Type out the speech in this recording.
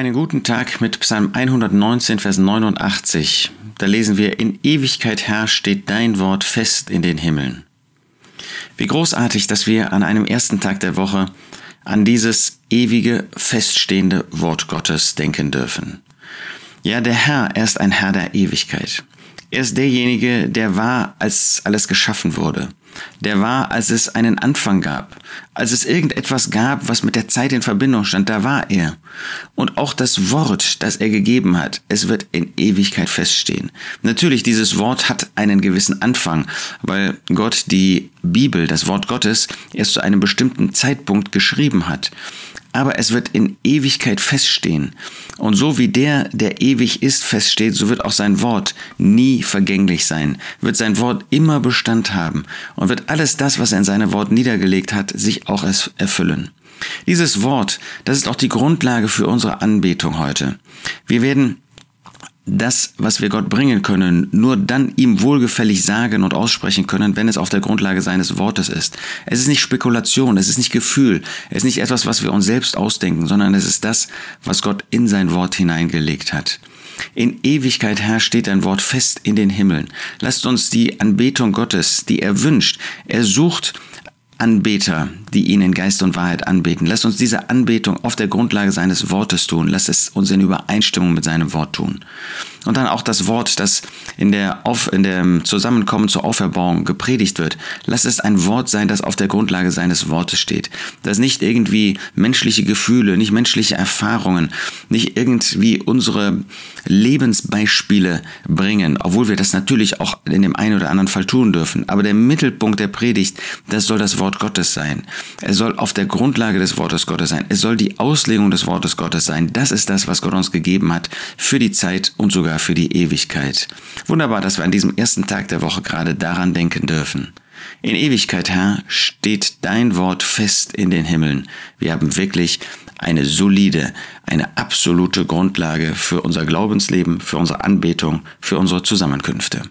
Einen guten Tag mit Psalm 119, Vers 89. Da lesen wir, in Ewigkeit Herr steht dein Wort fest in den Himmeln. Wie großartig, dass wir an einem ersten Tag der Woche an dieses ewige, feststehende Wort Gottes denken dürfen. Ja, der Herr, er ist ein Herr der Ewigkeit. Er ist derjenige, der war, als alles geschaffen wurde. Der war, als es einen Anfang gab. Als es irgendetwas gab, was mit der Zeit in Verbindung stand, da war er. Und auch das Wort, das er gegeben hat, es wird in Ewigkeit feststehen. Natürlich, dieses Wort hat einen gewissen Anfang, weil Gott die Bibel, das Wort Gottes, erst zu einem bestimmten Zeitpunkt geschrieben hat aber es wird in Ewigkeit feststehen. Und so wie der, der ewig ist, feststeht, so wird auch sein Wort nie vergänglich sein, wird sein Wort immer Bestand haben und wird alles das, was er in seinem Wort niedergelegt hat, sich auch erfüllen. Dieses Wort, das ist auch die Grundlage für unsere Anbetung heute. Wir werden das, was wir Gott bringen können, nur dann ihm wohlgefällig sagen und aussprechen können, wenn es auf der Grundlage seines Wortes ist. Es ist nicht Spekulation, es ist nicht Gefühl, es ist nicht etwas, was wir uns selbst ausdenken, sondern es ist das, was Gott in sein Wort hineingelegt hat. In Ewigkeit Herr steht ein Wort fest in den Himmeln. Lasst uns die Anbetung Gottes, die er wünscht, er sucht Anbeter, die ihn in Geist und Wahrheit anbeten. Lasst uns diese Anbetung auf der Grundlage seines Wortes tun. Lasst es uns in Übereinstimmung mit seinem Wort tun. Und dann auch das Wort, das in der, auf, in dem Zusammenkommen zur Auferbauung gepredigt wird. Lasst es ein Wort sein, das auf der Grundlage seines Wortes steht. Das nicht irgendwie menschliche Gefühle, nicht menschliche Erfahrungen, nicht irgendwie unsere Lebensbeispiele bringen, obwohl wir das natürlich auch in dem einen oder anderen Fall tun dürfen. Aber der Mittelpunkt der Predigt, das soll das Wort Gottes sein. Es soll auf der Grundlage des Wortes Gottes sein. Es soll die Auslegung des Wortes Gottes sein. Das ist das, was Gott uns gegeben hat für die Zeit und sogar für die Ewigkeit. Wunderbar, dass wir an diesem ersten Tag der Woche gerade daran denken dürfen. In Ewigkeit, Herr, steht dein Wort fest in den Himmeln. Wir haben wirklich eine solide, eine absolute Grundlage für unser Glaubensleben, für unsere Anbetung, für unsere Zusammenkünfte.